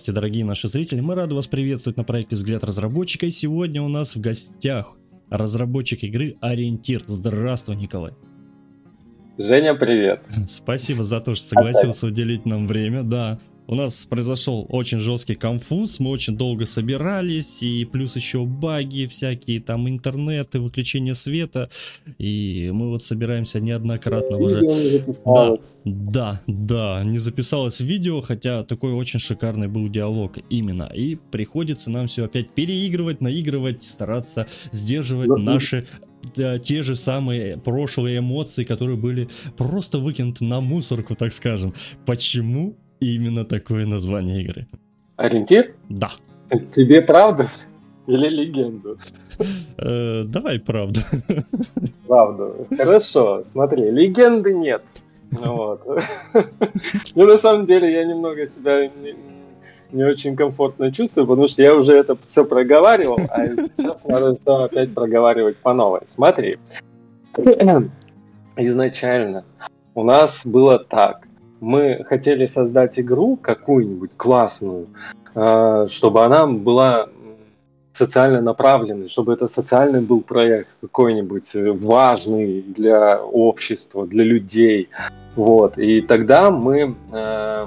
Здравствуйте, дорогие наши зрители. Мы рады вас приветствовать на проекте «Взгляд разработчика». И сегодня у нас в гостях разработчик игры «Ориентир». Здравствуй, Николай. Женя, привет. Спасибо за то, что согласился уделить нам время. Да, у нас произошел очень жесткий конфуз, мы очень долго собирались, и плюс еще баги всякие, там интернет и выключение света, и мы вот собираемся неоднократно уже. Да, да, да, не записалось видео, хотя такой очень шикарный был диалог именно, и приходится нам все опять переигрывать, наигрывать, стараться сдерживать наши да, те же самые прошлые эмоции, которые были просто выкинуты на мусорку, так скажем. Почему? Именно такое название игры. Ориентир? Да. Тебе правда или легенду? Э, давай правду. Правду. Хорошо, смотри, легенды нет. Вот. Ну, на самом деле, я немного себя не, не очень комфортно чувствую, потому что я уже это все проговаривал, а сейчас надо все опять проговаривать по новой. Смотри, изначально у нас было так мы хотели создать игру какую-нибудь классную, а, чтобы она была социально направленный, чтобы это социальный был проект какой-нибудь э, важный для общества, для людей. Вот. И тогда мы э,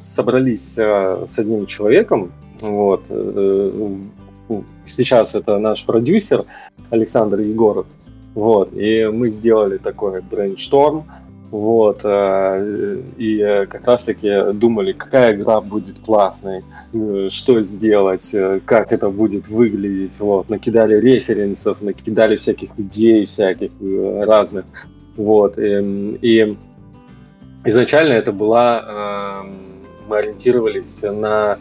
собрались э, с одним человеком, вот, э, сейчас это наш продюсер Александр Егоров, вот, и мы сделали такой брейншторм, вот, э, и э, как раз-таки думали, какая игра будет классной, э, что сделать, как это будет выглядеть. Вот, накидали референсов, накидали всяких идей, всяких разных. Вот, и, и изначально это была, мы ориентировались на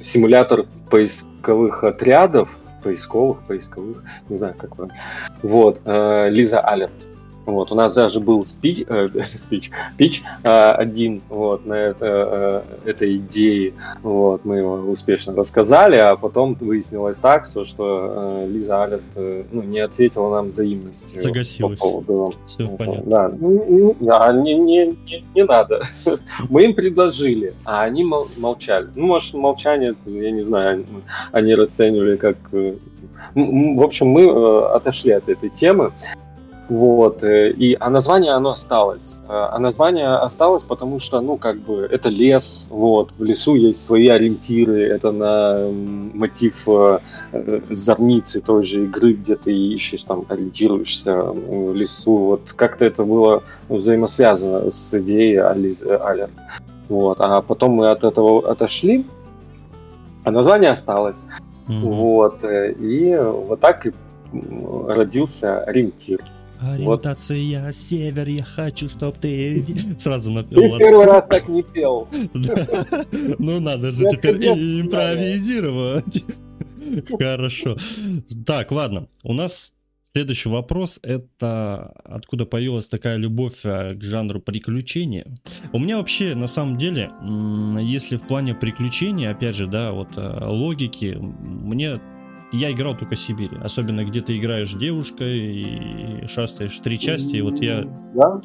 симулятор поисковых отрядов, поисковых, поисковых, не знаю, как правильно. Вот, Лиза Алерт. Вот, у нас даже был спич, э, спич, пич э, один вот, на это, э, этой идее. Вот, мы его успешно рассказали, а потом выяснилось так, что, что э, Лиза Алерт э, ну, не ответила нам взаимностью. Загасилась. По поводу, Все это, понятно. Да, ну, да не, не, не, не надо. Мы им предложили, а они мол, молчали. Ну, может, молчание, я не знаю, они расценивали как... Э, в общем, мы э, отошли от этой темы. Вот, э, и, а название оно осталось. А, а название осталось, потому что, ну, как бы, это лес, вот, в лесу есть свои ориентиры, это на мотив э, э, зорницы той же игры, где ты ищешь, там, ориентируешься в лесу. Вот как-то это было взаимосвязано с идеей Алерт. Вот, а потом мы от этого отошли, а название осталось. Mm-hmm. Вот, и вот так и родился ориентир. Ориентация вот. север, я хочу, чтоб ты сразу напел. Ты первый раз так не пел. Ну надо же теперь импровизировать. Хорошо. Так, ладно. У нас Следующий вопрос – это откуда появилась такая любовь э, к жанру приключения? У меня вообще, на самом деле, если в плане приключений, опять же, да, вот э, логики, мне я играл только Сибири. Особенно где ты играешь девушкой и шастаешь три части. И вот я... Да?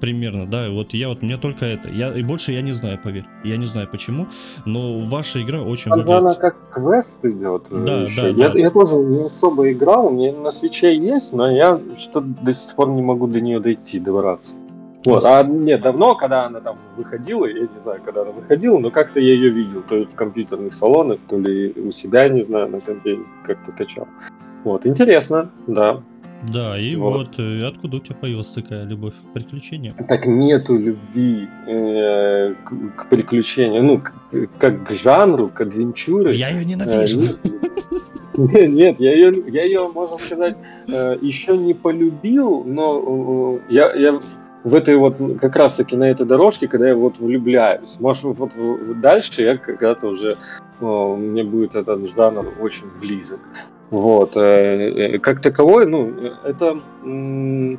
Примерно, да. Вот я вот, меня только это. Я, и больше я не знаю, поверь. Я не знаю почему. Но ваша игра очень Там выглядит... она как квест идет. Э, да, еще. да, я, да. я тоже не особо играл. У меня на свече есть, но я что до сих пор не могу до нее дойти, добраться. Вот. А нет, давно, когда она там выходила, я не знаю, когда она выходила, но как-то я ее видел, то ли в компьютерных салонах, то ли у себя, не знаю, на компе как-то качал. Вот, интересно, да. Да, и вот, вот э, откуда у тебя появилась такая любовь к приключениям? Так нету любви э, к, к приключениям, ну, к, как к жанру, к адвенчуре. Я ее ненавижу. Э, нет, нет, я ее, я ее, можно сказать, э, еще не полюбил, но я, я в этой вот, как раз таки на этой дорожке, когда я вот влюбляюсь. Может, вот, дальше я когда-то уже, о, мне будет этот жанр очень близок. Вот. Э, э, как таковой, ну, это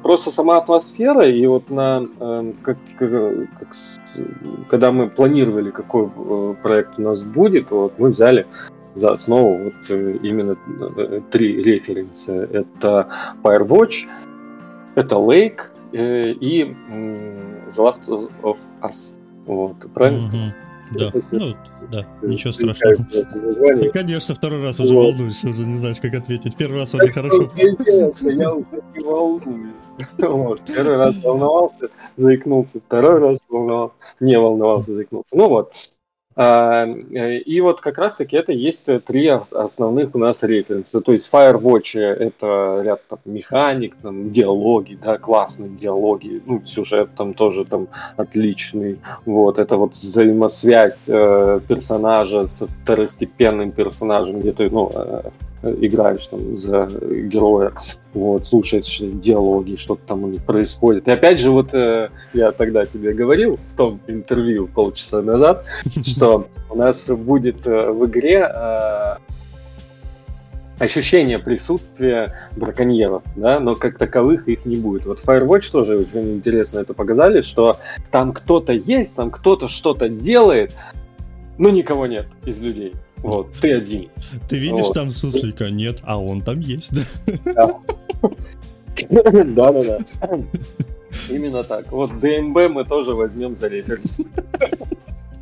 просто сама атмосфера, и вот на, э, как, как, когда мы планировали, какой проект у нас будет, вот, мы взяли за основу вот именно три референса. Это Firewatch, это Lake, Э, и The Last of Us. Вот, правильно? Угу. Да, ну, да, ничего страшного. Ты, конечно, второй раз уже вот. волнуешься, уже не знаешь, как ответить. Первый раз уже хорошо. Я уже не волнуюсь. Вот. Первый раз волновался, заикнулся, второй раз волновался, не волновался, заикнулся. Ну вот, э, и вот как раз-таки это есть три основных у нас референса. То есть Firewatch это ряд там, механик, там, диалоги, да, классные диалоги, ну, сюжет там тоже там отличный. Вот, это вот взаимосвязь э, персонажа с второстепенным персонажем, где ты, ну, э, играешь там за героя, вот, слушаешь диалоги, что-то там у них происходит. И опять же, вот э, я тогда тебе говорил в том интервью полчаса назад, что у нас будет э, в игре э, ощущение присутствия браконьеров, да, но как таковых их не будет. Вот Firewatch тоже очень интересно это показали, что там кто-то есть, там кто-то что-то делает, но никого нет из людей. Вот, ты один. Ты видишь вот. там суслика? Нет, а он там есть, да? Да-да-да. Именно так. Вот ДМБ мы тоже возьмем за референс.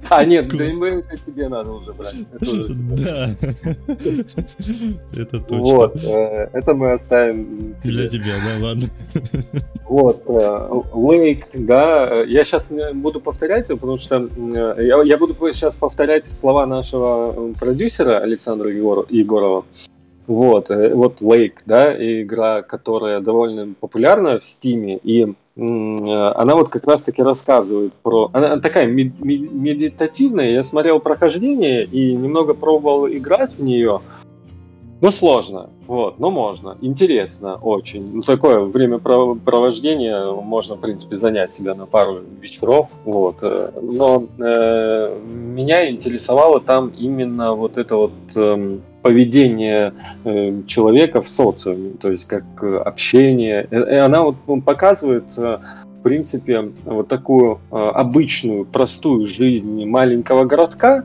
А, нет, ДМБ это тебе надо уже брать. Да. Это точно. Вот, э, это мы оставим Для тебя, да, ладно. Вот, Лейк, э, да, я сейчас буду повторять, потому что э, я, я буду сейчас повторять слова нашего продюсера Александра Егорова. Вот, вот Lake, да, игра, которая довольно популярна в Стиме, и она вот как раз-таки рассказывает про... Она такая медитативная, я смотрел прохождение и немного пробовал играть в нее, ну, сложно, вот, но можно, интересно очень. Ну, такое времяпровождение можно, в принципе, занять себя на пару вечеров, вот. Э, но э, меня интересовало там именно вот это вот э, поведение э, человека в социуме, то есть как общение. И она вот показывает, э, в принципе, вот такую э, обычную, простую жизнь маленького городка,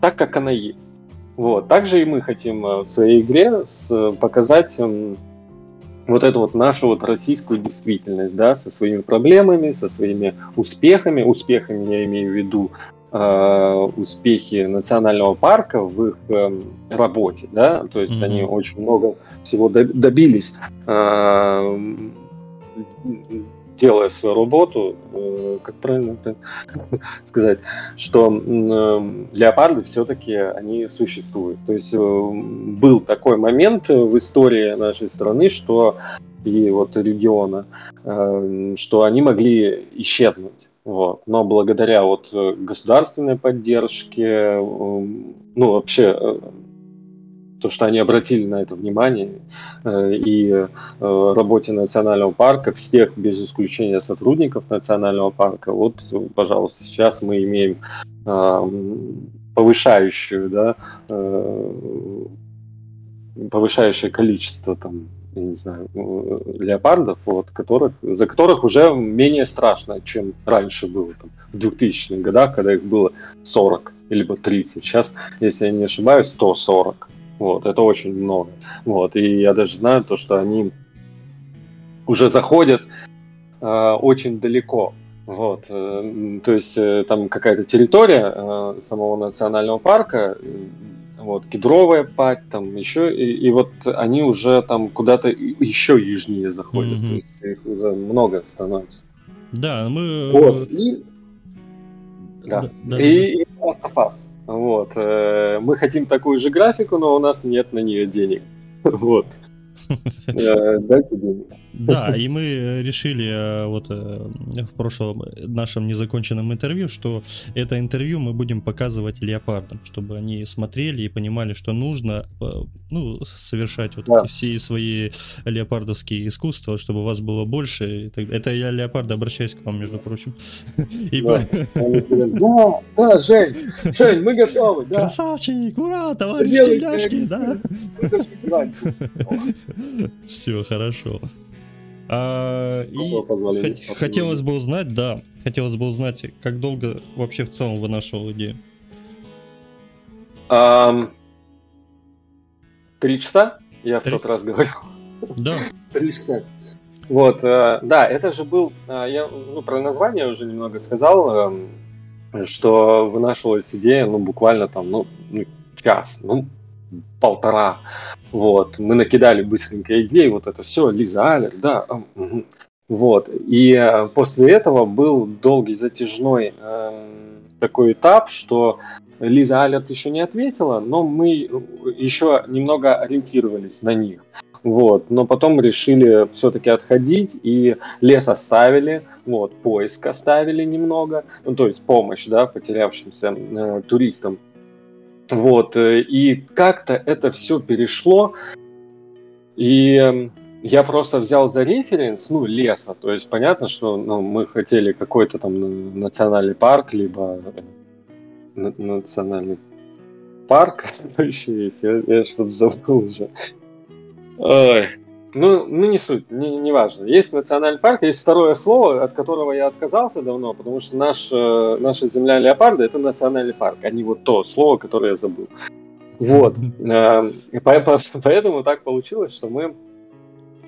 так как она есть. Вот. Также и мы хотим в своей игре показать эм, вот эту вот нашу вот российскую действительность, да, со своими проблемами, со своими успехами. Успехами я имею в виду Э, успехи национального парка в их э, работе, да, то есть mm-hmm. они очень много всего добились, э, делая свою работу, э, как правильно это сказать, что э, леопарды все-таки они существуют. То есть э, был такой момент в истории нашей страны, что и вот региона, что они могли исчезнуть вот. Но благодаря вот государственной поддержке, ну вообще то, что они обратили на это внимание, э, и работе национального парка, всех без исключения сотрудников национального парка, вот, пожалуйста, сейчас мы имеем повышающую, да, повышающее количество там я не знаю, э, леопардов, вот, которых, за которых уже менее страшно, чем раньше было там, в 2000-х годах, когда их было 40 либо 30. Сейчас, если я не ошибаюсь, 140. Вот, это очень много. Вот, и я даже знаю то, что они уже заходят э, очень далеко. Вот, э, то есть э, там какая-то территория э, самого национального парка вот, кедровая пать, там еще, и, и вот они уже там куда-то еще южнее заходят, mm-hmm. то есть их уже много становится. Да, мы... Вот, и... Да, да, да и, и Last of Us. Вот, э, мы хотим такую же графику, но у нас нет на нее денег. Вот. Э, дайте денег. Да, и мы решили э, вот э, в прошлом нашем незаконченном интервью, что это интервью мы будем показывать леопардам, чтобы они смотрели и понимали, что нужно ну, совершать вот да. все свои леопардовские искусства, чтобы вас было больше. Это я, леопарды, обращаюсь к вам, между прочим. И да. да, да, Жень, Жень, мы готовы. Да. Красавчик, ура, товарищ Теляшки, да. Все хорошо. А, и хотелось бы узнать, да, хотелось бы узнать, как долго вообще в целом вынашивал идею. Три часа, я в тот раз говорил. Да. Три часа. Вот, э, да, это же был, э, я ну, про название уже немного сказал. Эм, что вынашивалась идея, ну, буквально там, ну, ну час, ну, полтора. Вот, мы накидали быстренько идеи, вот это все, Лиза Алер, да, угу. вот. И э, после этого был долгий затяжной э, такой этап, что Лиза Алерт еще не ответила, но мы еще немного ориентировались на них. Вот, но потом решили все-таки отходить и лес оставили, вот, поиск оставили немного, ну, то есть помощь, да, потерявшимся э, туристам. Вот, э, и как-то это все перешло, и эм, я просто взял за референс, ну, леса, то есть понятно, что ну, мы хотели какой-то там национальный парк, либо э, национальный парк, еще есть, я, я что-то забыл уже. Ой. Ну, ну, не суть, не, не важно. Есть национальный парк, есть второе слово, от которого я отказался давно, потому что наш, э, наша земля леопарда это национальный парк, а не вот то слово, которое я забыл. Вот. Э, поэтому так получилось, что мы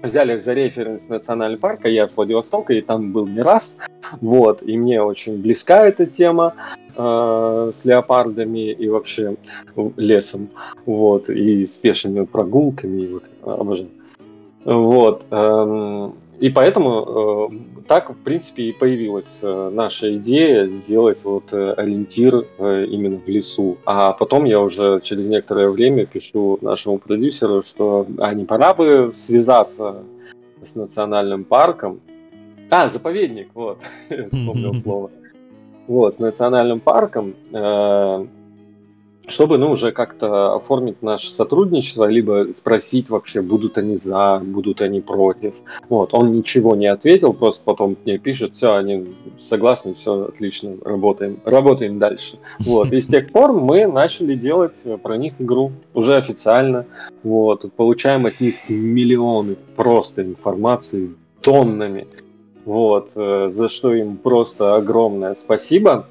взяли за референс национальный парк, а я с Владивостока, и там был не раз. Вот. И мне очень близка эта тема э, с леопардами и вообще лесом. Вот. И с пешими прогулками. Вот, обожаю. Вот. Эм, и поэтому э, так, в принципе, и появилась э, наша идея сделать вот э, ориентир именно в лесу. А потом я уже через некоторое время пишу нашему продюсеру, что а не пора бы связаться с национальным парком. А, заповедник, вот, вспомнил слово. Вот, с национальным парком чтобы, ну, уже как-то оформить наше сотрудничество, либо спросить вообще, будут они за, будут они против. Вот, он ничего не ответил, просто потом мне пишет, все, они согласны, все, отлично, работаем, работаем дальше. Вот, и с тех пор мы начали делать про них игру, уже официально, вот, получаем от них миллионы просто информации, тоннами, вот, э, за что им просто огромное спасибо.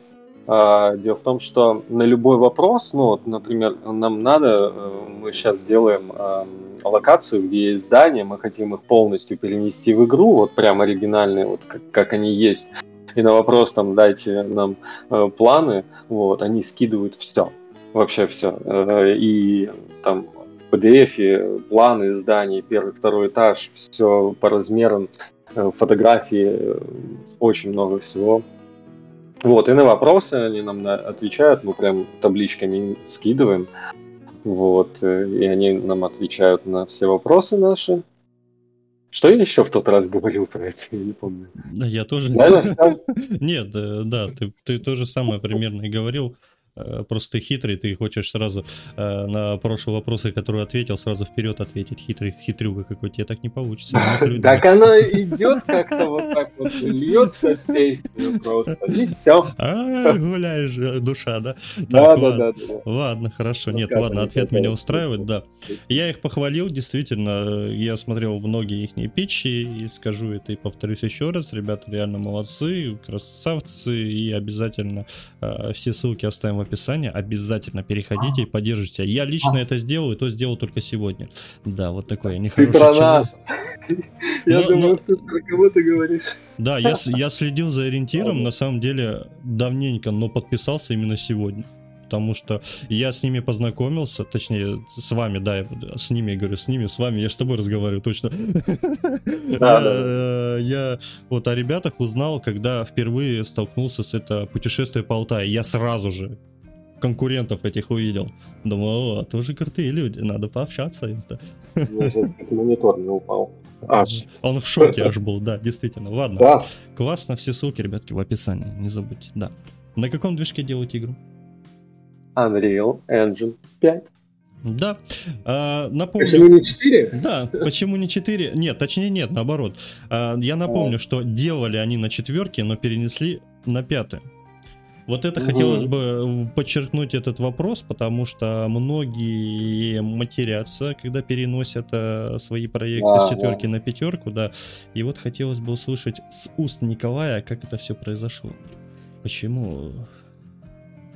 А, дело в том, что на любой вопрос, ну вот, например, нам надо, э, мы сейчас сделаем локацию, где есть здания, мы хотим их полностью перенести в игру, вот прям оригинальные, вот как, как они есть. И на вопрос там дайте нам э, планы, вот, они скидывают все, вообще все. Э, и там PDF планы зданий, первый, второй этаж, все по размерам, фотографии, очень много всего. Вот, и на вопросы они нам отвечают, мы прям табличками скидываем. Вот, э, и они нам отвечают на все вопросы наши. Что я еще в тот раз говорил про это, я не помню. Да, я тоже... Нет, э, да, ты, ты то же самое примерно и говорил. Э, просто ты хитрый, ты хочешь сразу э, на прошлые вопросы, которые ответил, сразу вперед ответить. Хитрый, хитрюга какой, тебе так не получится. Так оно идет как-то вот так вот, льется песня просто, и все. А, гуляешь, э, душа, да? Да, да, да. Ладно, хорошо. Нет, ладно, ответ меня устраивает, да. Я их похвалил, действительно, я смотрел многие их питчи, и скажу это и повторюсь еще раз, ребята реально молодцы, красавцы, и обязательно все ссылки оставим в описании, обязательно переходите и поддержите. Я лично это сделал, и то сделал только сегодня. Да, вот такой нехороший Ты про нас. Я думаю, что про кого ты говоришь. Да, я, я следил за ориентиром, на самом деле, давненько, но подписался именно сегодня потому что я с ними познакомился, точнее, с вами, да, я с ними, говорю, с ними, с вами, я с тобой разговариваю, точно. Да. Я вот о ребятах узнал, когда впервые столкнулся с это путешествие по Алтаю. Я сразу же конкурентов этих увидел. Думаю, о, тоже крутые люди, надо пообщаться им-то. монитор не упал. Аж. Он в шоке аж был, да, действительно. Ладно. Да. Классно, все ссылки, ребятки, в описании, не забудьте. Да. На каком движке делаете игру? Unreal Engine 5. Да. А, напомню... Почему не 4? Да, почему не 4? Нет, точнее нет, наоборот. А, я напомню, а. что делали они на четверке, но перенесли на пятую. Вот это угу. хотелось бы подчеркнуть этот вопрос, потому что многие матерятся, когда переносят э, свои проекты да, с четверки да. на пятерку, да. И вот хотелось бы услышать с уст Николая, как это все произошло. Почему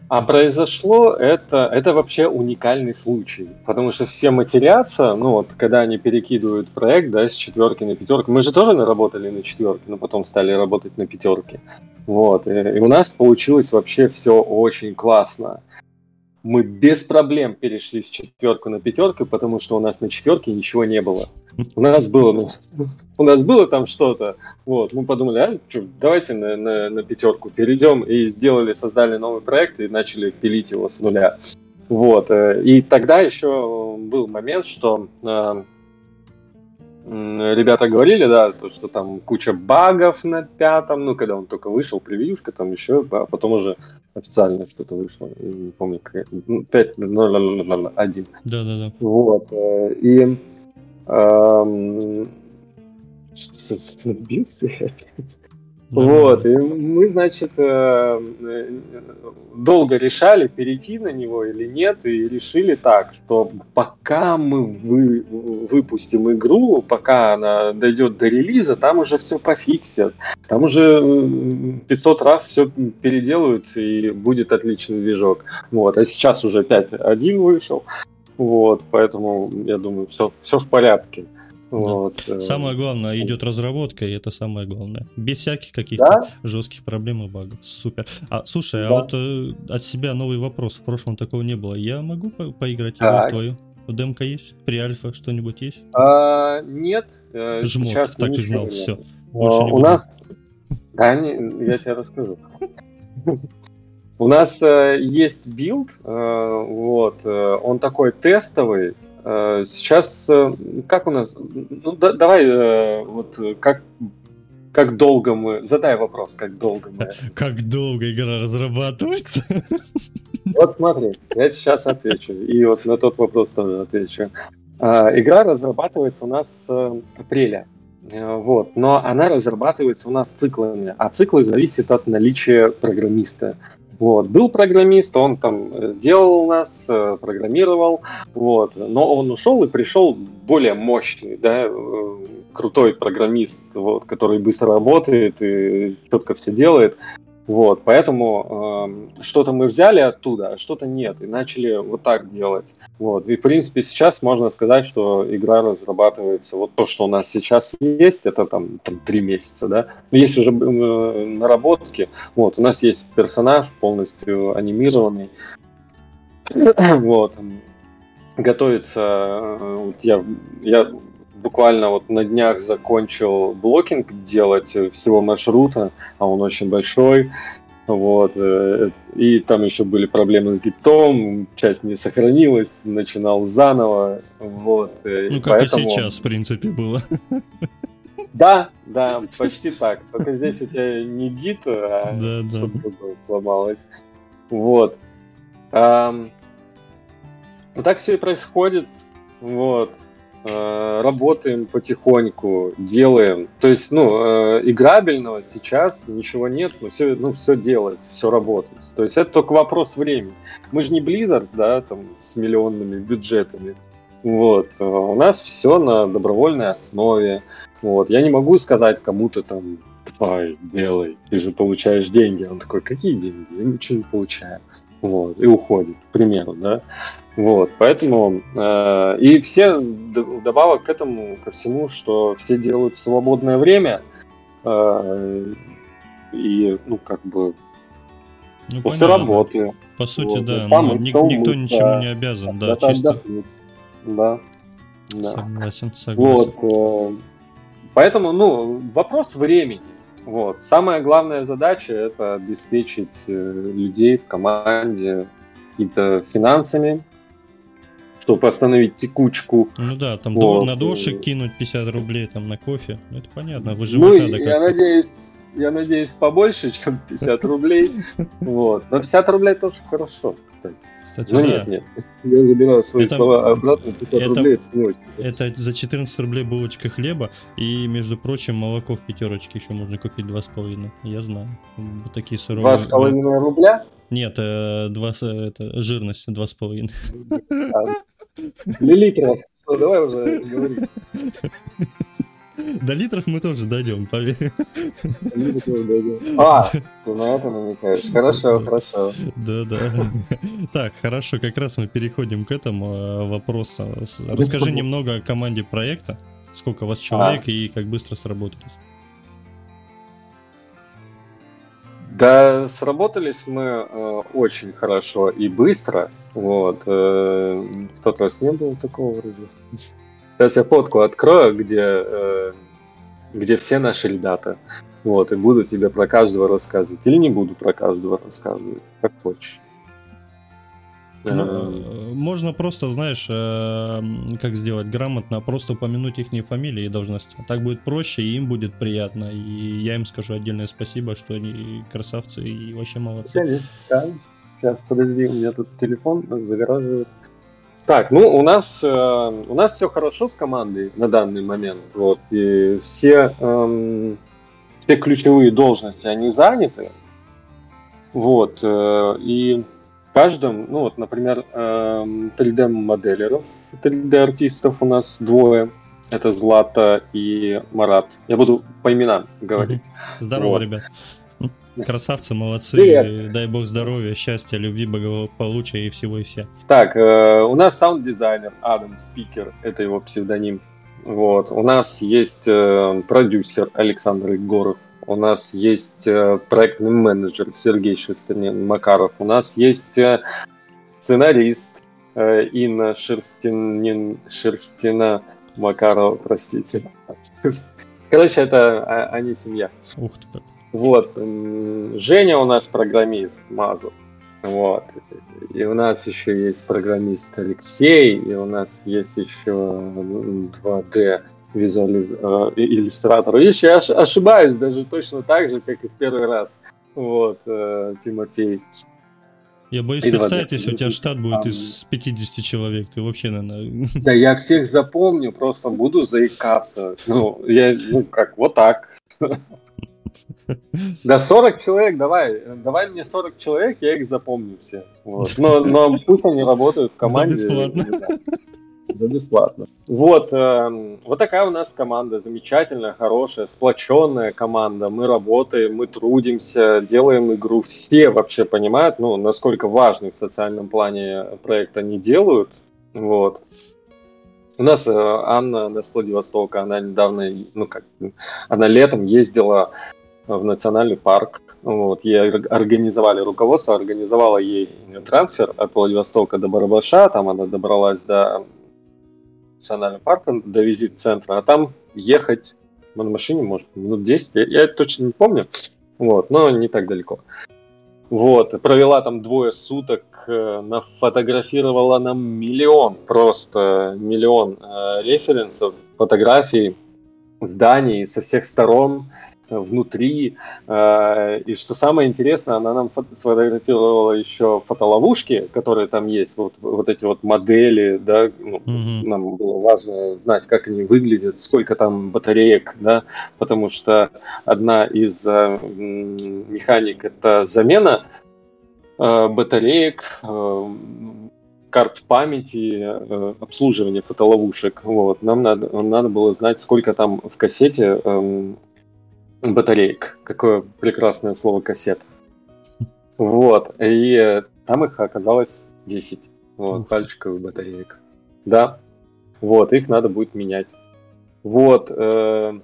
А произошло это, это вообще уникальный случай, потому что все матерятся, ну вот, когда они перекидывают проект, да, с четверки на пятерку. Мы же тоже наработали на четверке, но потом стали работать на пятерке. Вот, и, и у нас получилось вообще все очень классно. Мы без проблем перешли с четверку на пятерку, потому что у нас на четверке ничего не было. У нас было, ну, у нас было там что-то, вот, мы подумали, а, что, давайте на, на, на пятерку перейдем и сделали, создали новый проект и начали пилить его с нуля. Вот, э, и тогда еще был момент, что э, ребята говорили, да, то, что там куча багов на пятом, ну, когда он только вышел, превьюшка, там еще, а потом уже официально что-то вышло, не помню, 5.0.1. Да-да-да. Вот, э, и эм, сбился опять. Вот, и мы, значит, э, долго решали, перейти на него или нет, и решили так, что пока мы вы, выпустим игру, пока она дойдет до релиза, там уже все пофиксят, там уже 500 раз все переделают, и будет отличный движок. Вот, а сейчас уже 5.1 вышел, вот, поэтому, я думаю, все, все в порядке. Вот. Э, самое главное, идет разработка, и это самое главное. Без всяких каких-то да? жестких проблем и багов. Супер. А слушай, а да. а вот э, от себя новый вопрос. В прошлом такого не было. Я могу по поиграть так. в твою? Демка есть? Pre-alpha что-нибудь есть? А, нет. Э, Жмот, сейчас так и знал, нет. все. Больше не у нас... Да, не, я тебе расскажу. У нас э, есть build, э, вот, э, он такой тестовый, сейчас, э, как у нас, ну да, давай э, вот как как долго мы... Задай вопрос, как долго мы... Как долго игра разрабатывается? Вот смотри, я сейчас отвечу. И вот на тот вопрос тоже отвечу. Игра разрабатывается у нас с апреля. Вот. Но она разрабатывается у нас циклами. А циклы зависят от наличия программиста. Вот. Был программист, он там э, делал нас, э, программировал, вот. но он ушел и пришел более мощный, да, э, крутой программист, вот, который быстро работает и четко все делает. Вот, поэтому э, что-то мы взяли оттуда, а что-то нет, и начали вот так делать. Вот, и в принципе сейчас можно сказать, что игра разрабатывается, вот то, что у нас сейчас есть, это там, три месяца, да. Есть уже э, наработки, вот, у нас есть персонаж полностью анимированный, вот, готовится, э, вот я, я буквально вот на днях закончил блокинг делать всего маршрута, а он очень большой. Вот. Э, и там еще были проблемы с гитом, часть не сохранилась, начинал заново. Вот. Э, ну, как поэтому... и сейчас, в принципе, было. Да, да, почти так. Только здесь у тебя не гит, а да, что-то да. сломалось. Вот. Вот так все и происходит. Вот. Э, работаем потихоньку, делаем. То есть, ну, э, играбельного сейчас ничего нет, но все, ну, все делать, все работает. То есть это только вопрос времени. Мы же не Blizzard, да, там, с миллионными бюджетами. Вот. Э, у нас все на добровольной основе. Вот. Я не могу сказать кому-то там, давай, делай, ты же получаешь деньги. Он такой, какие деньги? Я ничего не получаю. Вот. И уходит, к примеру, да. Вот, поэтому э, и все добавок к этому, ко всему, что все делают в свободное время э, и, ну, как бы ну, после работы. По сути, вот, да, там ник- никто ничему не обязан, да, чисто. Отдохнуть. Да, да. Согласен, согласен. Вот, э, поэтому, ну, вопрос времени. Вот. Самая главная задача это обеспечить э, людей в команде какими-то финансами, чтобы остановить текучку. Ну да, там вот. на дошик кинуть 50 рублей там на кофе. Ну, это понятно, вы же Ну, я надеюсь, я надеюсь, побольше, чем 50 рублей. Вот. Но 50 рублей тоже хорошо, кстати. Кстати, ну да. нет, нет. Я забираю свои это, слова обратно, 50 это, рублей это не очень. Это за 14 рублей булочка хлеба, и, между прочим, молоко в пятерочке еще можно купить 2,5. Я знаю. Вот такие суровые. 2,5 рубля? Нет, э, 2, это, жирность 2,5. Миллилитров. Ну, давай уже говори. До литров мы тоже дойдем, поверь. А, ты на это намекаешь. Хорошо, хорошо. Да, да. Так, хорошо, как раз мы переходим к этому э, вопросу. Расскажи немного о команде проекта. Сколько у вас человек а. и как быстро сработались? Да, сработались мы э, очень хорошо и быстро. Вот. Э, в тот раз не было такого вроде. Сейчас я фотку открою, где, э, где все наши ребята. Вот, и буду тебе про каждого рассказывать. Или не буду про каждого рассказывать, как хочешь. Ну, э, можно просто, знаешь, э, как сделать грамотно, просто упомянуть их фамилии и должности. Так будет проще, и им будет приятно. И я им скажу отдельное спасибо, что они красавцы и вообще молодцы. Сейчас, сейчас подожди, у меня тут телефон загораживает. Так, ну у нас э, у нас все хорошо с командой на данный момент. Вот и все эм, все ключевые должности они заняты. Вот э, и каждом, ну вот, например, 3D-моделеров, эм, 3D-артистов у нас двое. Это Злата и Марат. Я буду по именам говорить. Здорово, вот. ребят. Красавцы, молодцы. Привет. Дай бог здоровья, счастья, любви, благополучия и всего и вся. Так, э, у нас саунд-дизайнер Адам Спикер, это его псевдоним. Вот. У нас есть э, продюсер Александр Егоров у нас есть э, проектный менеджер Сергей Шерстинин Макаров, у нас есть э, сценарист э, Инна Шерстинин, Шерстина Макарова, простите. Короче, это а, они семья. Ух ты. Вот. Женя у нас программист Мазу. Вот. И у нас еще есть программист Алексей, и у нас есть еще 2D визуализ... Э, иллюстратору. Если я ошибаюсь даже точно так же, как и в первый раз. Вот, э, Тимофей. Я боюсь представить, если у тебя штат будет из 50 человек, ты вообще, наверное... Да я всех запомню, просто буду заикаться. Ну, я, ну, как, вот так. Да 40 человек, давай, давай мне 40 человек, я их запомню все. Вот. Но, но пусть они работают в команде. Да, бесплатно за бесплатно. Вот, э, вот такая у нас команда, замечательная, хорошая, сплоченная команда. Мы работаем, мы трудимся, делаем игру. Все вообще понимают, ну, насколько важный в социальном плане проект они делают. Вот. У нас э, Анна на Владивостока, она недавно, ну как, она летом ездила в национальный парк. Вот, ей организовали руководство, организовало ей трансфер от Владивостока до Барабаша, там она добралась до национальным парком до визит-центра, а там ехать на машине, может, минут 10, я, я точно не помню, вот, но не так далеко. Вот, провела там двое суток, э, нафотографировала нам миллион, просто миллион э, референсов, фотографий зданий со всех сторон, внутри. Э, и что самое интересное, она нам сфотографировала еще фотоловушки, которые там есть, вот, вот эти вот модели, да, ну, mm-hmm. нам было важно знать, как они выглядят, сколько там батареек, да, потому что одна из э, механик это замена э, батареек, карт памяти, обслуживание фотоловушек. Вот. Нам надо, надо было знать, сколько там в кассете эм, батареек. Какое прекрасное слово кассета. Вот. И там их оказалось 10. Вот, пальчиковых батареек. Да. Вот, их надо будет менять. Вот. Э,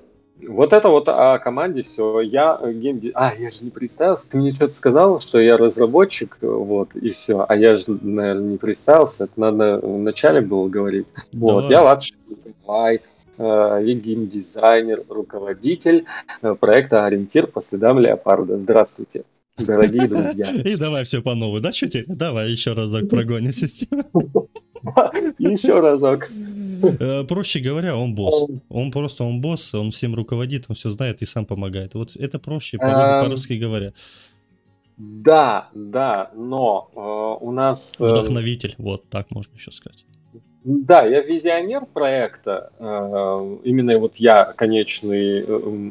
вот это вот о команде все. Я геймди... А, я же не представился. Ты мне что-то сказал, что я разработчик, вот, и все. А я же, наверное, не представился. Это надо вначале было говорить. Да. Вот, я Николай. Э, и геймдизайнер, руководитель э, проекта «Ориентир по следам леопарда». Здравствуйте, дорогие друзья. И давай все по новой, да, чуть Давай еще разок прогоним систему. Еще разок. Э, проще говоря, он босс. Он просто, он босс, он всем руководит, он все знает и сам помогает. Вот это проще, эм, по-русски говоря. Да, да, но у нас... Вдохновитель, вот так можно еще сказать. Да, я визионер проекта. Э, именно вот я конечный э,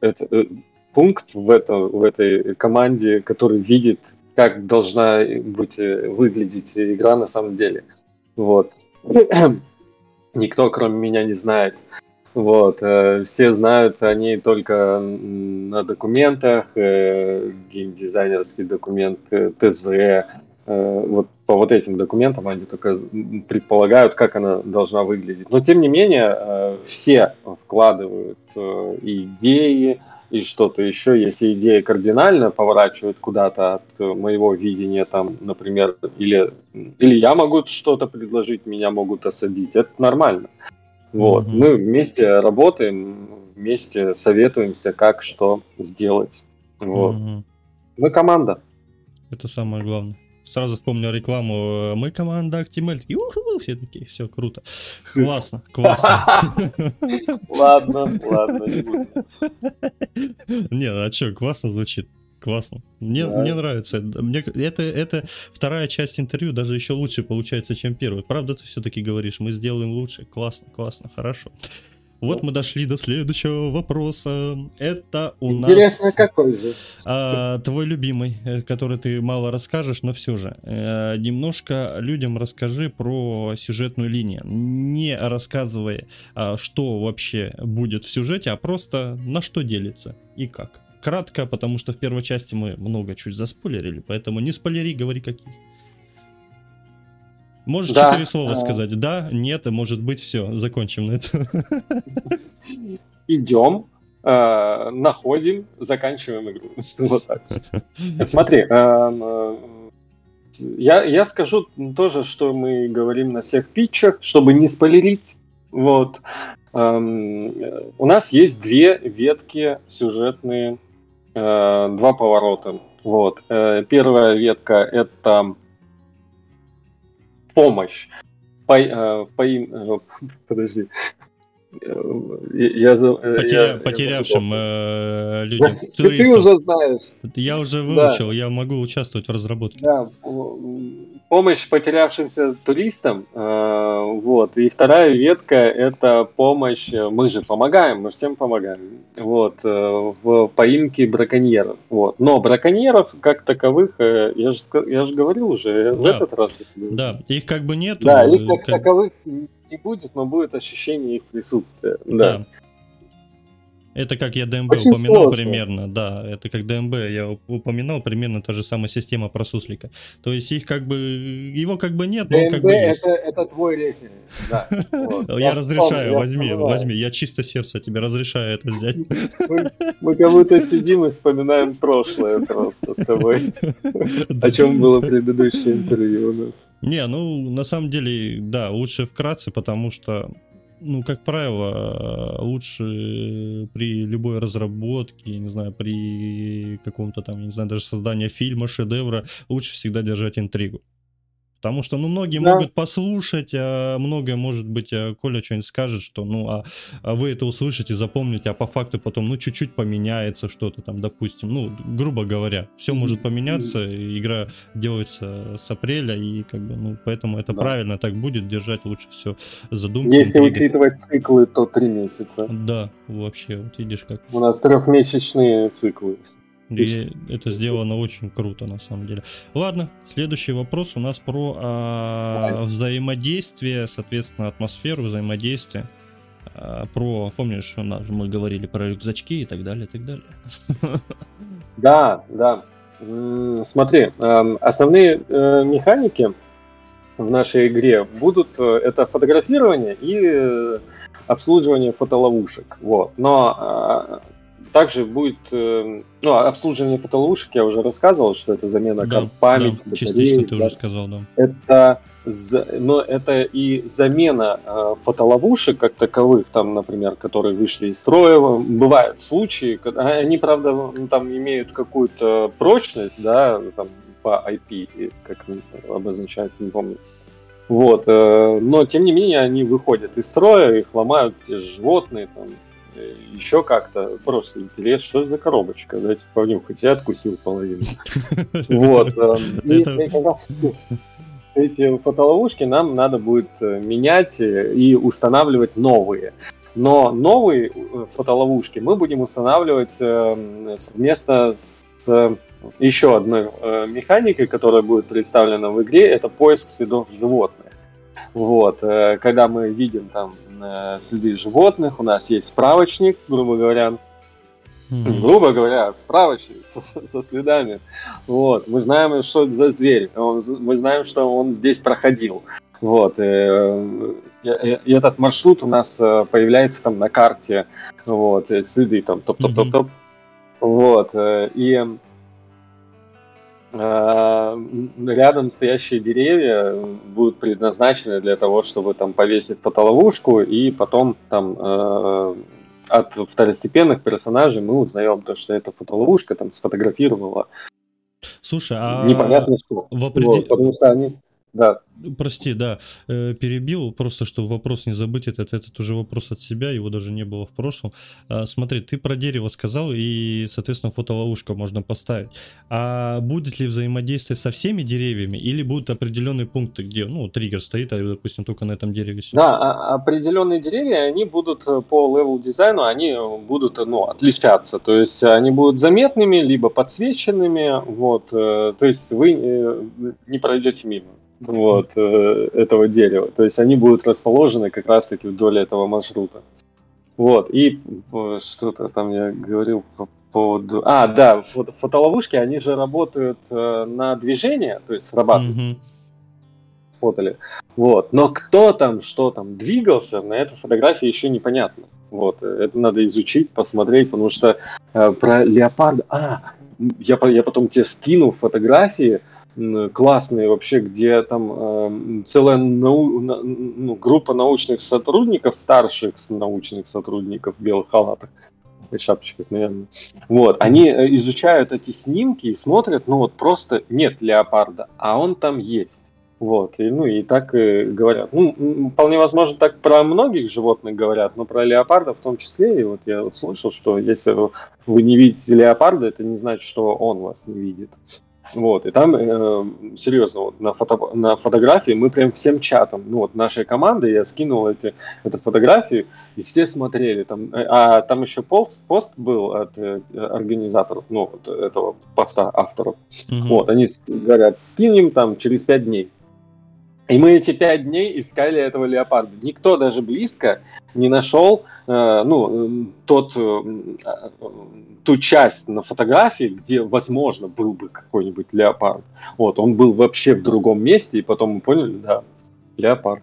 это, э, пункт в, это, в этой команде, который видит, как должна быть выглядеть игра на самом деле. Вот. Никто, кроме меня, не знает, Вот, все знают о ней только на документах, геймдизайнерский документ ТЗ. Э, вот по вот этим документам они только предполагают, как она должна выглядеть. Но тем не менее, все вкладывают идеи, и что-то еще, если идея кардинально поворачивает куда-то от моего видения, там, например, или, или я могу что-то предложить, меня могут осадить, это нормально. Вот. Mm-hmm. Мы вместе работаем, вместе советуемся, как что сделать. Вот. Mm-hmm. Мы команда. Это самое главное. Сразу вспомнил рекламу. Мы команда Actimel. Все такие, все круто. Классно, классно. Ладно, ладно, не. Не, а что, классно звучит. Классно. Мне, да. мне нравится. Мне, это, это вторая часть интервью даже еще лучше получается, чем первая. Правда, ты все-таки говоришь, мы сделаем лучше. Классно, классно, хорошо. Вот мы дошли до следующего вопроса. Это у Интересно, нас... Интересно, какой же? А, твой любимый, э, который ты мало расскажешь, но все же. А, немножко людям расскажи про сюжетную линию. Не рассказывая, а, что вообще будет в сюжете, а просто на что делится и как кратко, потому что в первой части мы много чуть заспойлерили, поэтому не спойлери, говори как есть. Можешь да. четыре слова а... сказать. Да, нет, и может быть, все, закончим на этом. Идем, э, находим, заканчиваем игру. Вот так. Смотри, эм, э, я, я скажу тоже, что мы говорим на всех питчах, чтобы не спойлерить. Вот. Эм, у нас есть две ветки сюжетные Э, два поворота. Вот. Э, первая ветка это помощь. По, э, по, подожди. Я, Потеря, я, потерявшим я людям. Ты, ты уже знаешь. Я уже выучил, да. я могу участвовать в разработке. Да, помощь потерявшимся туристам, э, вот, и вторая ветка это помощь, мы же помогаем, мы всем помогаем, вот, э, в поимке браконьеров, вот, но браконьеров как таковых, э, я же, я же говорил уже да. в этот раз. Да, их как бы нет. Да, их как, как таковых не будет, но будет ощущение их присутствия, да. да. Это как я ДМБ Очень упоминал сложно. примерно, да, это как ДМБ я упоминал примерно та же самая система про суслика. То есть их как бы, его как бы нет, но как бы есть. Это, это твой референс, да. Я разрешаю, возьми, возьми, я чисто сердце тебе разрешаю это взять. Мы как будто сидим и вспоминаем прошлое просто с тобой. О чем было предыдущее интервью у нас. Не, ну, на самом деле, да, лучше вкратце, потому что ну, как правило, лучше при любой разработке, не знаю, при каком-то там, не знаю, даже создании фильма, шедевра, лучше всегда держать интригу. Потому что, ну, многие да. могут послушать, а многое, может быть, а Коля что-нибудь скажет, что, ну, а, а вы это услышите, запомните, а по факту потом, ну, чуть-чуть поменяется что-то там, допустим, ну, грубо говоря, все может поменяться, игра делается с апреля, и как бы, ну, поэтому это да. правильно так будет, держать лучше все задумки. Если интриги. учитывать циклы, то три месяца. Да, вообще, вот видишь как. У нас трехмесячные циклы. И это сделано очень круто, на самом деле. Ладно, следующий вопрос у нас про а, взаимодействие, соответственно, атмосферу взаимодействия. А, про, помнишь, мы говорили про рюкзачки и так далее, и так далее. Да, да. Смотри, эм, основные э, механики в нашей игре будут э, это фотографирование и э, обслуживание фотоловушек. Вот. Но а, также будет э, ну, обслуживание фотоловушек, я уже рассказывал, что это замена да, карт памяти, да, частично ты да. уже сказал, да. Это, но это и замена э, фотоловушек как таковых, там, например, которые вышли из строя. Бывают случаи, когда они, правда, ну, там имеют какую-то прочность, да, там, по IP, как обозначается, не помню. Вот, э, но тем не менее они выходят из строя, их ломают те же животные, там, еще как-то просто интерес, что за коробочка, дайте понюхать, я откусил половину. Вот. Эм, эти фотоловушки нам надо будет э, менять э, и устанавливать новые. Но новые э, фотоловушки мы будем устанавливать совместно с еще одной механикой, которая будет представлена в игре, это поиск следов животных. Вот, э, когда мы видим там э, следы животных, у нас есть справочник, грубо говоря, Mm-hmm. Грубо говоря, справочник со, со следами. Вот. Мы знаем, что это за зверь. Он, мы знаем, что он здесь проходил. Вот. И, и, и этот маршрут у нас появляется там на карте. Вот. Следы там топ-топ-топ-топ. Mm-hmm. Вот. И Э, рядом стоящие деревья будут предназначены для того, чтобы там повесить фотоловушку, и потом там э, от второстепенных персонажей мы узнаем то, что эта фотоловушка там сфотографировала. Слушай, а непонятно что. В определ... вот, потому что они да. Прости, да, э, перебил, просто чтобы вопрос не забыть, этот, этот уже вопрос от себя, его даже не было в прошлом. А, смотри, ты про дерево сказал, и, соответственно, фотоловушка можно поставить. А будет ли взаимодействие со всеми деревьями, или будут определенные пункты, где, ну, триггер стоит, а, допустим, только на этом дереве все? Да, а, определенные деревья, они будут э, по level дизайну, они будут, ну, отличаться, то есть они будут заметными, либо подсвеченными, вот, э, то есть вы не пройдете мимо вот, э, этого дерева. То есть они будут расположены как раз-таки вдоль этого маршрута. Вот, и э, что-то там я говорил по поводу... А, да, фото фотоловушки, они же работают э, на движение, то есть срабатывают. Mm-hmm. Сфотали. Вот, но кто там, что там двигался, на этой фотографии еще непонятно. Вот, это надо изучить, посмотреть, потому что э, про леопарда... А, я, я потом тебе скину фотографии, классные вообще, где там э, целая нау, ну, группа научных сотрудников, старших научных сотрудников в белых халатах, и шапочках, наверное. Вот, они э, изучают эти снимки и смотрят, ну вот просто нет леопарда, а он там есть. Вот, и, ну и так и говорят. Ну, вполне возможно, так про многих животных говорят, но про леопарда в том числе. И вот я вот слышал, что если вы не видите леопарда, это не значит, что он вас не видит. Вот, и там, э, серьезно, вот, на, фото, на фотографии мы прям всем чатом, ну вот нашей команды, я скинул эти, эту фотографию, и все смотрели. Там, э, а там еще пост, пост был от э, организаторов, ну, вот, этого поста авторов. Mm-hmm. Вот, они говорят, скинем там через пять дней. И мы эти пять дней искали этого леопарда. Никто даже близко не нашел э, ну, тот, э, ту часть на фотографии, где, возможно, был бы какой-нибудь леопард. Вот, он был вообще в другом месте, и потом мы поняли, да, леопард.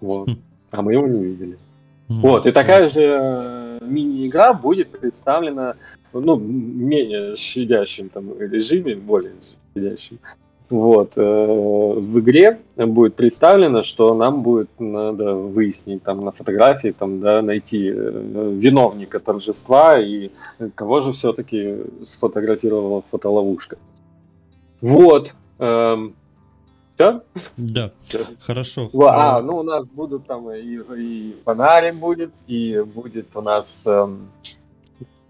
Вот. Хм. А мы его не видели. Вот, и такая же э, мини-игра будет представлена ну, менее щадящим там режиме, более щадящим. Вот. Э, в игре будет представлено, что нам будет надо выяснить там на фотографии, там, да, найти э, виновника торжества и кого же все-таки сфотографировала фотоловушка. Вот. Эм, все? Да. Все. Хорошо. А, ну у нас будут там и, и фонарик будет, и будет у нас эм,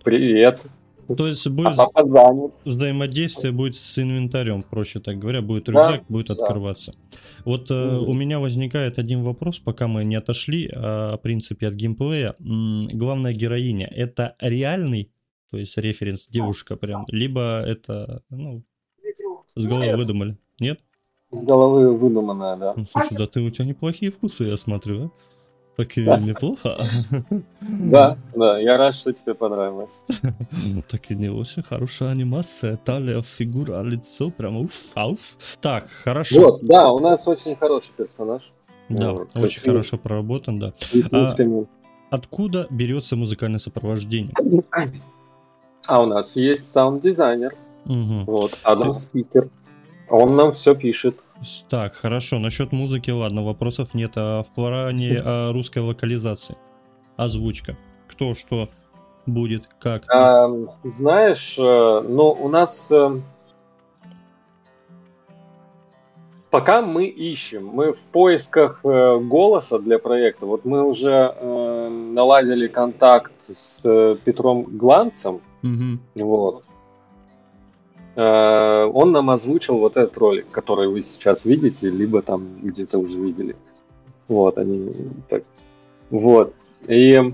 привет то есть будет а взаимодействие будет с инвентарем, проще так говоря, будет рюкзак, да, будет да. открываться. Вот mm-hmm. у меня возникает один вопрос, пока мы не отошли о принципе от геймплея. Главная героиня это реальный, то есть референс девушка прям, либо это ну, с головы выдумали, нет? С головы выдуманная, да. Ну, слушай, да ты у тебя неплохие вкусы, я смотрю, а? Так и да. неплохо. Да, да, я рад, что тебе понравилось. Ну, так и не очень хорошая анимация, талия, фигура, лицо, прям уф, ауф. Так, хорошо. Вот, да, у нас очень хороший персонаж. Да, вот, очень хорошо проработан, да. А, откуда берется музыкальное сопровождение? А у нас есть саунд-дизайнер. Угу. Вот, Адам Ты... Спикер. Он нам все пишет. Так, хорошо. Насчет музыки, ладно, вопросов нет. А в плане а, русской локализации? Озвучка. Кто что будет, как? А, знаешь, э, ну, у нас... Э, пока мы ищем, мы в поисках э, голоса для проекта. Вот мы уже э, наладили контакт с Петром Гланцем. Угу. Вот. Э, он нам озвучил вот этот ролик, который вы сейчас видите, либо там где-то уже видели. Вот, они так. Вот. И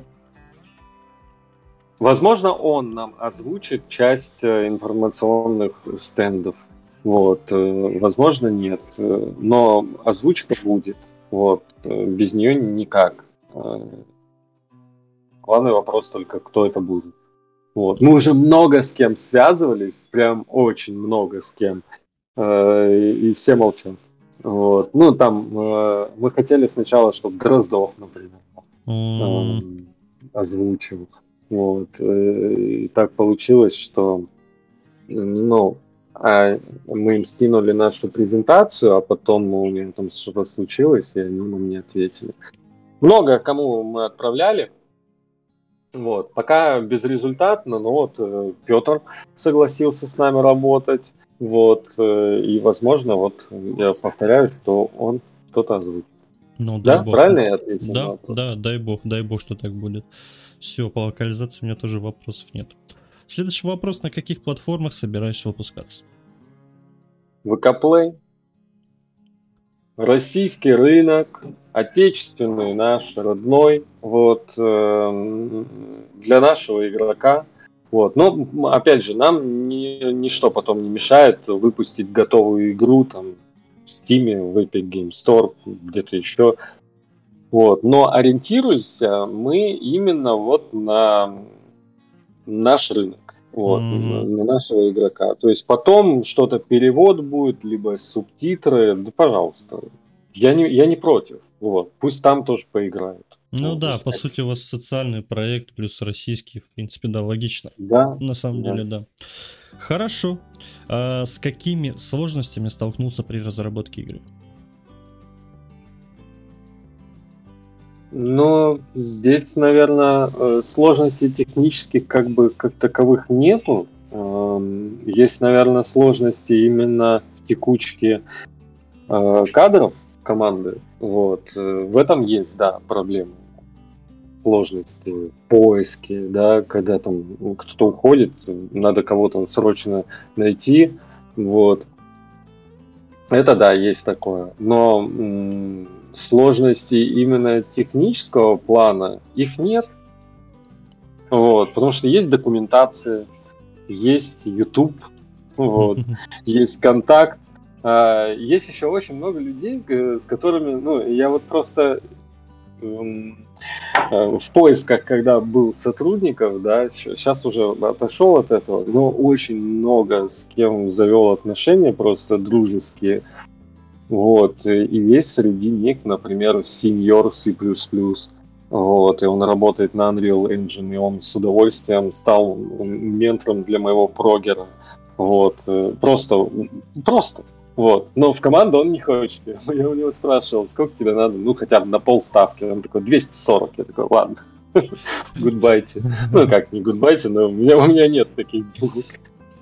возможно, он нам озвучит часть э, информационных стендов. Вот, э, возможно, нет. Но озвучка будет. Вот. Без нее никак. Главный вопрос только, кто это будет. Вот. Мы уже много с кем связывались, прям очень много с кем. И все молчат. Вот. Ну, там мы хотели сначала, чтобы Дроздов, например, mm. озвучил. Вот. И так получилось, что ну, а мы им скинули нашу презентацию, а потом у них там что-то случилось, и они нам не ответили. Много кому мы отправляли. Вот. Пока безрезультатно, но вот э, Петр согласился с нами работать. Вот. Э, и, возможно, вот я повторяю, что он кто-то озвучит. Ну, да, бог. правильно я ответил? Да, да, дай бог, дай бог, что так будет. Все, по локализации у меня тоже вопросов нет. Следующий вопрос, на каких платформах собираешься выпускаться? ВК Play, российский рынок, отечественный наш, родной, вот, э, для нашего игрока. Вот. Но, опять же, нам ни, ничто потом не мешает выпустить готовую игру там в Steam, в Epic Game Store, где-то еще. Вот. Но ориентируемся мы именно вот на наш рынок, вот, mm-hmm. на нашего игрока. То есть потом что-то перевод будет, либо субтитры, да пожалуйста. Я не, я не против. Вот. Пусть там тоже поиграют. Ну вот, да, по это... сути у вас социальный проект плюс российский, в принципе, да, логично. Да. На самом да. деле, да. Хорошо. А с какими сложностями столкнулся при разработке игры? Но здесь, наверное, э, сложностей технических как бы как таковых нету. Эм, есть, наверное, сложности именно в текучке э, кадров команды. Вот. Э, в этом есть, да, проблемы. Сложности, поиски, да, когда там кто-то уходит, надо кого-то срочно найти. Вот. Это да, есть такое. Но сложностей именно технического плана их нет. Вот, потому что есть документация, есть YouTube, вот, есть контакт, а, есть еще очень много людей, э, с которыми, ну, я вот просто эм, э, в поисках, когда был сотрудников, да, сейчас уже отошел от этого, но очень много с кем завел отношения просто дружеские. Вот, и есть среди них, например, сеньор C++, вот, и он работает на Unreal Engine, и он с удовольствием стал ментором для моего прогера. Вот, э, просто, просто, вот. Но в команду он не хочет. Я у него спрашивал, сколько тебе надо? Ну, хотя бы на полставки. Он такой, 240. Я такой, ладно, гудбайте. Ну, как, не гудбайте, но у меня, у меня нет таких денег.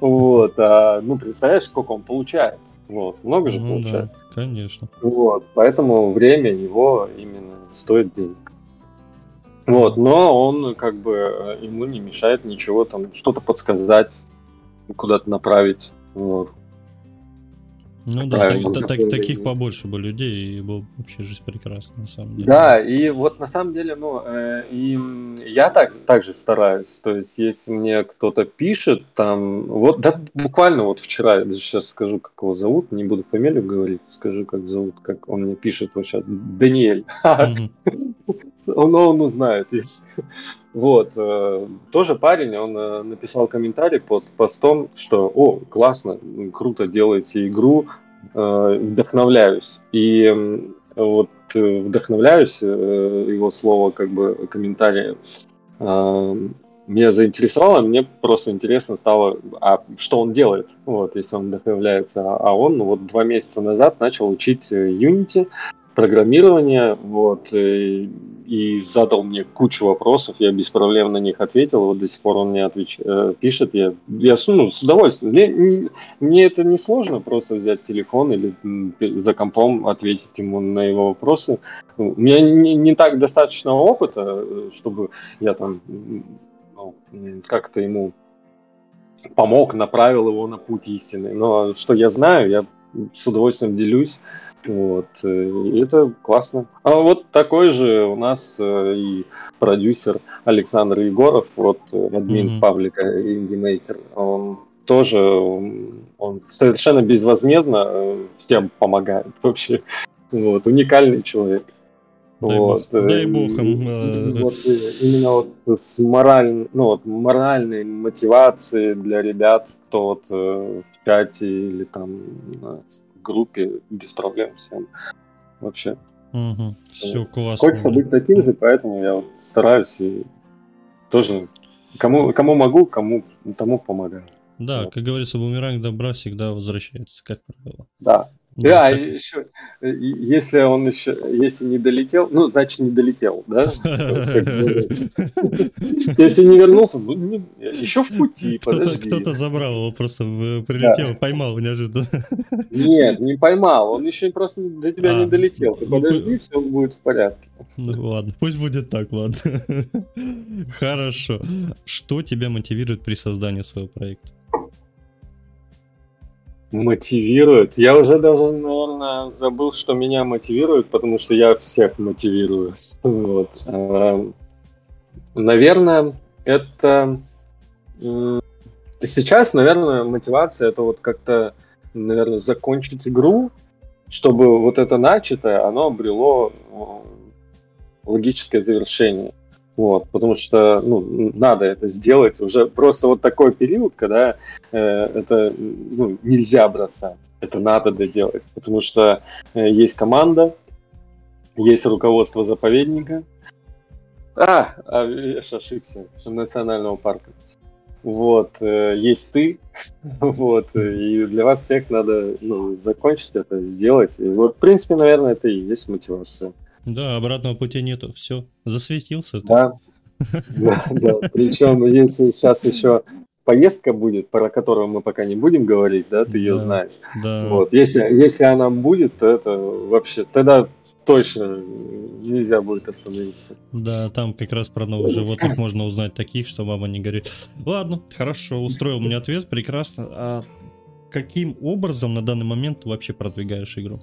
Вот, а, ну, представляешь, сколько он получается. Вот, много же ну, получается. Да, конечно. Вот, поэтому время его именно стоит денег. Вот, но он как бы ему не мешает ничего там, что-то подсказать, куда-то направить. Вот. Ну да, так, так, таких побольше бы людей, и было вообще жизнь прекрасна, на самом деле. Да, и вот на самом деле, ну, э, и я так также стараюсь. То есть, если мне кто-то пишет, там, вот, да, буквально вот вчера, я даже сейчас скажу, как его зовут, не буду фамилию говорить, скажу, как зовут, как он мне пишет вот сейчас, Даниэль. Он, он узнает. Вот, э, тоже парень, он э, написал комментарий под постом, что, о, классно, круто делаете игру, э, вдохновляюсь. И вот вдохновляюсь, его слово, как бы, комментарий, меня заинтересовало, мне просто интересно стало, а что он делает, вот, если он вдохновляется. А он ну, вот два месяца назад начал учить Unity, программирование, вот, и, и задал мне кучу вопросов, я без проблем на них ответил, вот до сих пор он мне отвеч... Э, пишет, я, я ну, с удовольствием. Мне, мне это не сложно просто взять телефон или за компом ответить ему на его вопросы. У меня не, не так достаточного опыта, э, чтобы я там ну, как-то ему помог, направил его на путь истины. Но что я знаю, я с удовольствием делюсь. Вот, э, и это классно. А вот такой же у нас э, и продюсер Александр Егоров, вот э, админ mm-hmm. паблика Indie он тоже он совершенно безвозмездно всем помогает вообще. Вот, уникальный человек. Дай, вот. бог, дай бог им. Э, вот, именно вот с моральной, ну, вот, моральной мотивацией для ребят, кто вот э, в чате или там группе без проблем всем. Вообще. Угу. Все классно. Хочется быть таким же, поэтому я вот стараюсь и тоже кому, кому могу, кому тому помогаю. Да, вот. как говорится, бумеранг добра всегда возвращается, как правило. Да, да, еще, если он еще, если не долетел, ну, значит, не долетел, да? Если не вернулся, ну, еще в пути, подожди. Кто-то забрал его, просто прилетел, поймал неожиданно. Нет, не поймал, он еще просто до тебя не а, долетел. Ну, подожди, все будет в порядке. Ну, ладно, пусть будет так, ладно. Хорошо. Что тебя мотивирует при создании своего проекта? Мотивирует. Я уже даже, наверное, забыл, что меня мотивирует, потому что я всех мотивирую. Вот. А, наверное, это сейчас, наверное, мотивация это вот как-то, наверное, закончить игру, чтобы вот это начатое, оно обрело логическое завершение. Вот, потому что ну, надо это сделать уже просто вот такой период, когда э, это ну, нельзя бросать, это надо доделать, потому что э, есть команда, есть руководство заповедника, а, а я ошибся, национального парка. Вот, э, есть ты, вот, и для вас всех надо ну, закончить это, сделать. И вот, в принципе, наверное, это и есть мотивация. Да, обратного пути нету. Все, засветился. Да. да, да. Причем, если сейчас еще поездка будет, про которую мы пока не будем говорить, да, ты ее знаешь. Да. Вот. Если, если она будет, то это вообще тогда точно нельзя будет остановиться. Да, там как раз про новых животных можно узнать таких, что мама не горит. Ладно, хорошо, устроил мне ответ, прекрасно. А каким образом на данный момент ты вообще продвигаешь игру?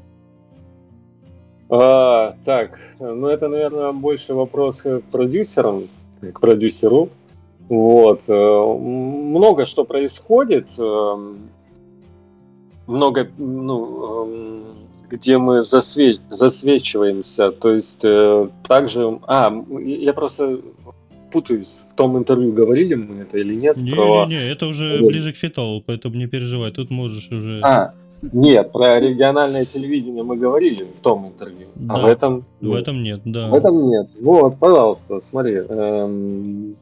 А, так, ну это, наверное, больше вопрос к продюсерам, к продюсеру. Вот. Э, много что происходит. Э, много, ну, эм, где мы засвеч... засвечиваемся. То есть э, также... А, я просто путаюсь. В том интервью говорили мы это или нет? Не-не-не, это уже ближе к фиталу, поэтому не переживай. Тут можешь уже... А, нет, про региональное телевидение мы говорили в том интервью, да, а в этом в этом нет, да. В этом нет. Вот, пожалуйста, смотри. Эм,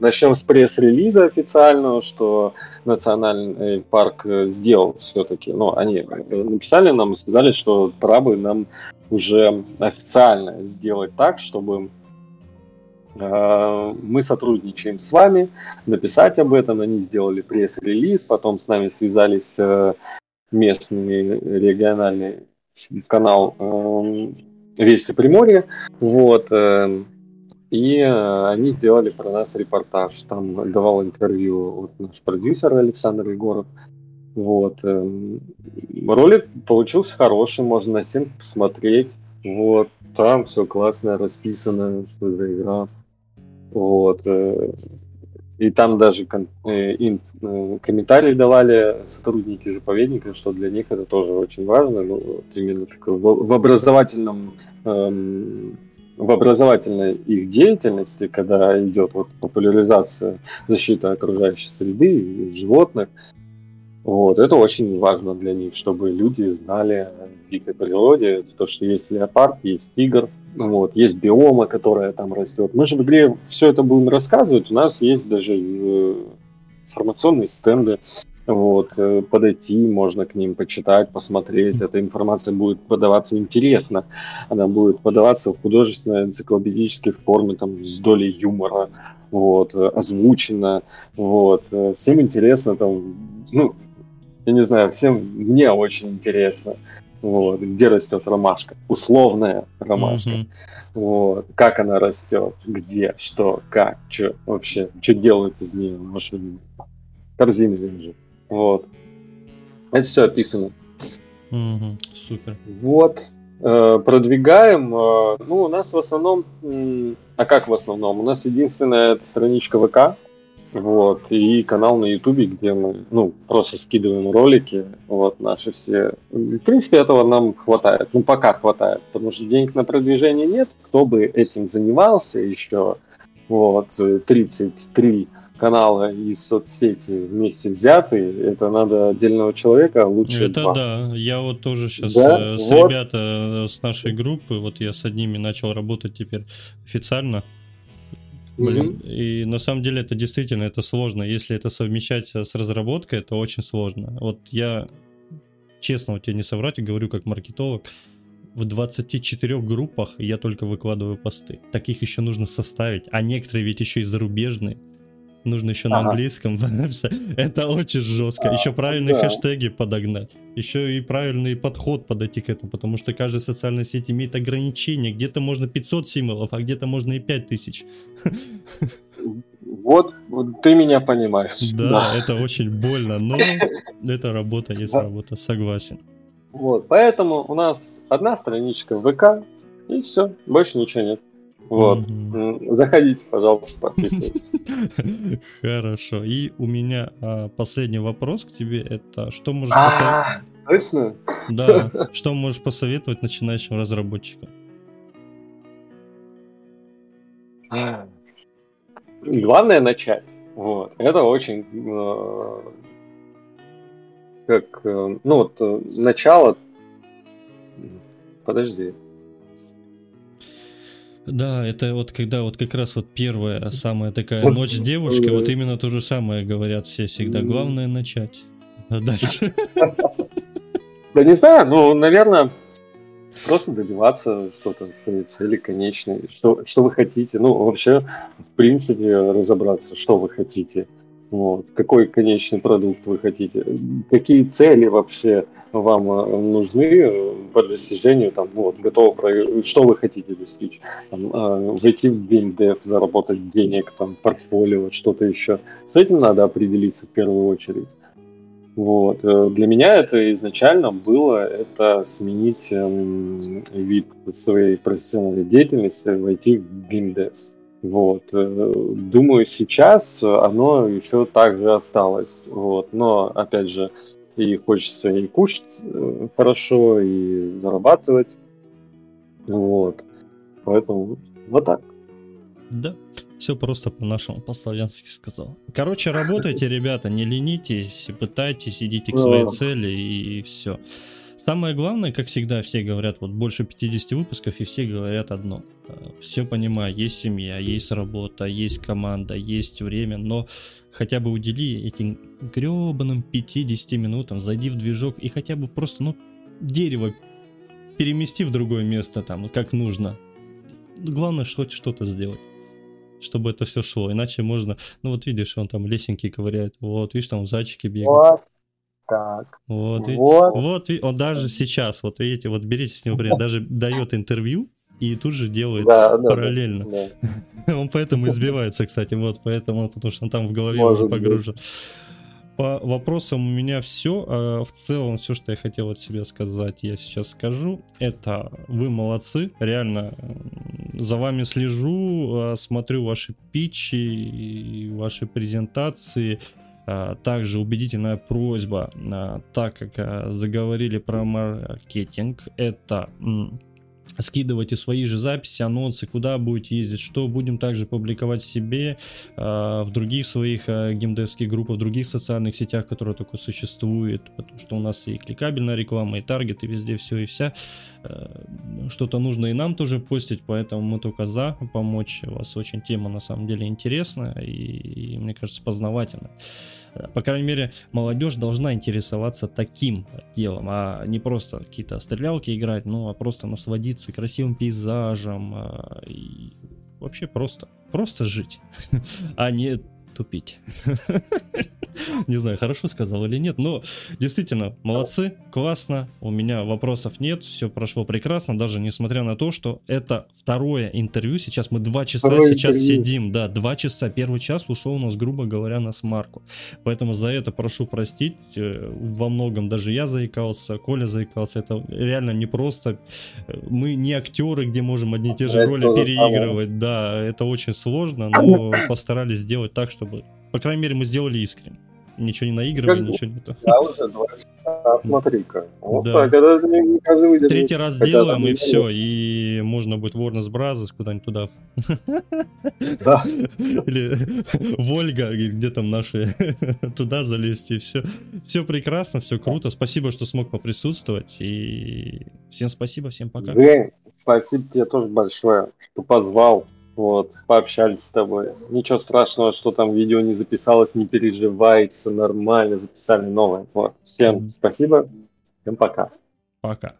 начнем с пресс-релиза официального, что национальный парк сделал все-таки. Ну, они написали нам и сказали, что пора бы нам уже официально сделать так, чтобы э, мы сотрудничаем с вами, написать об этом. Они сделали пресс-релиз, потом с нами связались э, местный региональный канал э, Вести Приморье. Вот. Э, и они сделали про нас репортаж. Там давал интервью вот наш продюсер Александр Егоров. Вот. Э, ролик получился хороший, можно на стенке посмотреть. Вот. Там все классно расписано, что за игра. Вот. Э, и там даже э, им э, комментарии давали сотрудники заповедника, что для них это тоже очень важно. Ну, вот именно такой, в, в образовательном эм, в образовательной их деятельности, когда идет вот популяризация защиты окружающей среды и животных, вот, это очень важно для них, чтобы люди знали о дикой природе, то, что есть леопард, есть тигр, вот, есть биома, которая там растет. Мы же в игре все это будем рассказывать, у нас есть даже э, информационные стенды, вот, э, подойти, можно к ним почитать, посмотреть. Эта информация будет подаваться интересно. Она будет подаваться в художественной энциклопедической форме, там, с долей юмора, вот, озвучено, вот. Всем интересно, там, ну, я не знаю, всем мне очень интересно, вот, где растет ромашка, условная ромашка, mm-hmm. вот, как она растет, где, что, как, что вообще, что делают из нее, может, корзины лежит, вот. Это все описано. Mm-hmm. Супер. Вот, э, продвигаем, э, ну, у нас в основном, а как в основном, у нас единственная страничка ВК, Вот, и канал на Ютубе, где мы, ну, просто скидываем ролики, вот, наши все. В принципе, этого нам хватает, ну, пока хватает, потому что денег на продвижение нет, кто бы этим занимался еще, вот, 33 канала и соцсети вместе взятые, это надо отдельного человека, а лучше Это два. да, я вот тоже сейчас Да? э, с Вот. ребята э, с нашей группы, вот я с одними начал работать теперь официально. Блин, и на самом деле это действительно это сложно. Если это совмещать с разработкой, это очень сложно. Вот я честно вот тебе не соврать, говорю как маркетолог, в 24 группах я только выкладываю посты. Таких еще нужно составить, а некоторые ведь еще и зарубежные. Нужно еще на Ага. английском. Это очень жестко. Еще правильные да. хэштеги подогнать. Еще и правильный подход подойти к этому. Потому что каждая социальная сеть имеет ограничения. Где-то можно 500 символов, а где-то можно и 5000. Вот, вот ты меня понимаешь. Да, это очень больно, но это работа есть работа, согласен. Вот, поэтому у нас одна страничка в ВК, и все, больше ничего нет. Вот. М, Заходите, пожалуйста, подписывайтесь. Хорошо. И у меня а, последний вопрос к тебе. Это что можешь посоветовать? А, Точно? Да, что можешь посоветовать начинающим разработчикам? Главное начать. Вот. Это очень э, как э, ну вот э, начало. Подожди. Да, это вот когда вот как раз вот первая самая такая ночь с девушкой, вот именно то же самое говорят все всегда. Главное начать. А дальше? Да не знаю, ну, наверное, просто добиваться что-то своей цели конечной. Что, что вы хотите. Ну, вообще, в принципе, разобраться, что вы хотите. Вот. Какой конечный продукт вы хотите. Какие цели вообще вам э, нужны э, по достижению, там, ну, вот, готово, про- что вы хотите достичь. Там, э, войти в геймдев, заработать денег, там, портфолио, что-то еще. С этим надо определиться в первую очередь. Вот. Э, Для меня это изначально было это сменить эм, вид своей профессиональной деятельности, войти в геймдев. Вот. Э, Думаю, сейчас оно еще так же осталось. Вот. Но, опять же, и хочется и кушать э, хорошо, и зарабатывать. Вот. Поэтому вот так. Да, все просто по-нашему, по-славянски сказал. Короче, работайте, ребята, не ленитесь, пытайтесь, идите к своей цели и все. Самое главное, как всегда, все говорят, вот больше 50 выпусков, и все говорят одно. Все понимаю, есть семья, есть работа, есть команда, есть время, но хотя бы удели этим гребаным 50 минутам, зайди в движок и хотя бы просто, ну, дерево перемести в другое место там, как нужно. Главное, хоть что-то сделать чтобы это все шло. Иначе можно, ну вот видишь, он там лесенки ковыряет, вот, видишь, там зайчики бегают. Вот так. Вот, Вот. вот, он даже сейчас, вот видите, вот берите с него время, даже дает интервью и тут же делает Да, да, параллельно. да. Он поэтому избивается, кстати, вот поэтому, потому что он там в голове Может уже погружен. По вопросам у меня все. В целом, все, что я хотел от себя сказать, я сейчас скажу. Это вы молодцы. Реально, за вами слежу, а, смотрю ваши питчи, и ваши презентации. А, Также убедительная просьба, а, так как а, заговорили про маркетинг, это скидывайте свои же записи, анонсы, куда будете ездить, что будем также публиковать себе э, в других своих э, геймдевских группах, в других социальных сетях, которые только существуют, потому что у нас и кликабельная реклама, и таргет, и везде все и вся. Э, что-то нужно и нам тоже постить, поэтому мы только за помочь. У вас очень тема на самом деле интересная и, и мне кажется, познавательная. Э, По крайней мере, молодежь должна интересоваться таким делом, а не просто какие-то стрелялки играть, ну, а просто насладиться красивым пейзажем а, и вообще просто, просто жить, а не тупить. Не знаю, хорошо сказал или нет, но действительно, молодцы, классно, у меня вопросов нет, все прошло прекрасно, даже несмотря на то, что это второе интервью, сейчас мы два часа Второе сейчас интервью. сидим, да, два часа, первый час ушел у нас, грубо говоря, на смарку, поэтому за это прошу простить, э, во многом даже я заикался, Коля заикался, это реально непросто, мы не актеры, где можем одни и те же Это роли переигрывать, да, это очень сложно, но постарались сделать так, чтобы по крайней мере, мы сделали искренне. Ничего не наигрывали, Как бы. ничего не то. Я уже два часа, смотри-ка. Вот Да. так, это не, каждый выдержит. Третий раз делаем, и все, и можно будет Warner Brothers куда-нибудь туда. Да. Или Вольга, где там наши, туда залезть, и все. Все прекрасно, все круто. Спасибо, что смог поприсутствовать, и всем спасибо, всем пока. Жень, спасибо тебе тоже большое, что позвал. Вот, пообщались с тобой. Ничего страшного, что там видео не записалось, не переживай, все нормально, записали новое. Вот. Всем спасибо, всем пока. Пока.